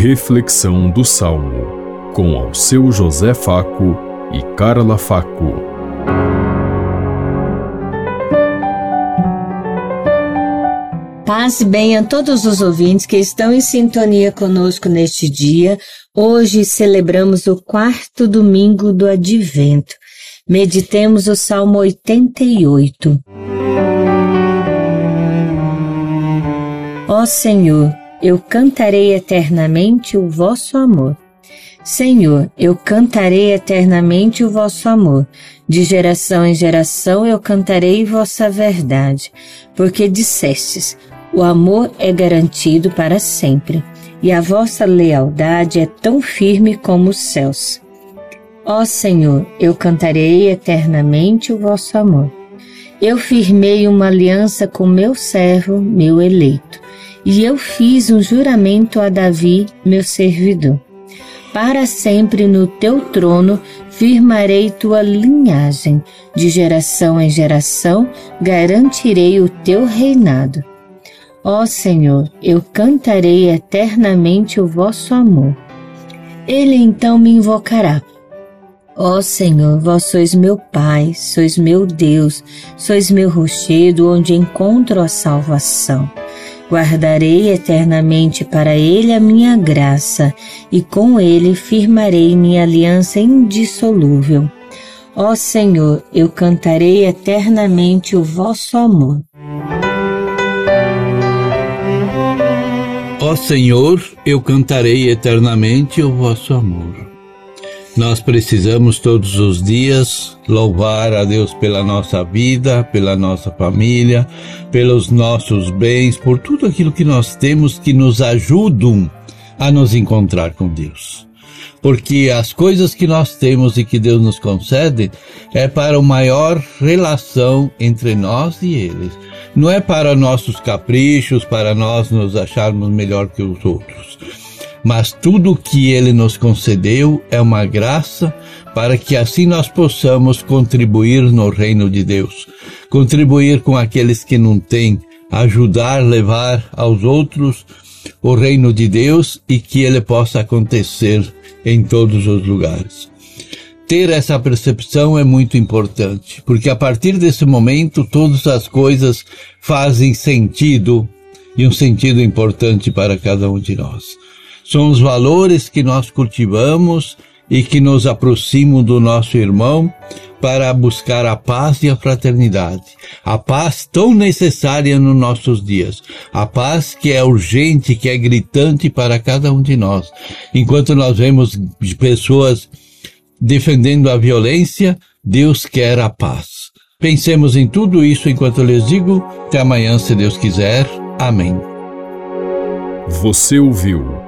Reflexão do Salmo, com ao seu José Faco e Carla Faco. Paz e bem a todos os ouvintes que estão em sintonia conosco neste dia. Hoje celebramos o quarto domingo do Advento. Meditemos o Salmo 88. Ó Senhor, eu cantarei eternamente o vosso amor. Senhor, eu cantarei eternamente o vosso amor. De geração em geração eu cantarei vossa verdade, porque dissestes: o amor é garantido para sempre, e a vossa lealdade é tão firme como os céus. Ó Senhor, eu cantarei eternamente o vosso amor. Eu firmei uma aliança com meu servo, meu eleito e eu fiz um juramento a Davi, meu servidor. Para sempre no teu trono firmarei tua linhagem, de geração em geração garantirei o teu reinado. Ó Senhor, eu cantarei eternamente o vosso amor. Ele então me invocará. Ó Senhor, vós sois meu Pai, sois meu Deus, sois meu rochedo onde encontro a salvação. Guardarei eternamente para ele a minha graça, e com ele firmarei minha aliança indissolúvel. Ó Senhor, eu cantarei eternamente o vosso amor. Ó Senhor, eu cantarei eternamente o vosso amor. Nós precisamos todos os dias louvar a Deus pela nossa vida, pela nossa família, pelos nossos bens, por tudo aquilo que nós temos que nos ajudam a nos encontrar com Deus. Porque as coisas que nós temos e que Deus nos concede é para uma maior relação entre nós e eles. Não é para nossos caprichos, para nós nos acharmos melhor que os outros mas tudo o que ele nos concedeu é uma graça para que assim nós possamos contribuir no reino de Deus, contribuir com aqueles que não têm, ajudar, levar aos outros o reino de Deus e que ele possa acontecer em todos os lugares. Ter essa percepção é muito importante, porque a partir desse momento todas as coisas fazem sentido e um sentido importante para cada um de nós. São os valores que nós cultivamos e que nos aproximam do nosso irmão para buscar a paz e a fraternidade. A paz tão necessária nos nossos dias. A paz que é urgente, que é gritante para cada um de nós. Enquanto nós vemos pessoas defendendo a violência, Deus quer a paz. Pensemos em tudo isso enquanto eu lhes digo. Até amanhã, se Deus quiser. Amém. Você ouviu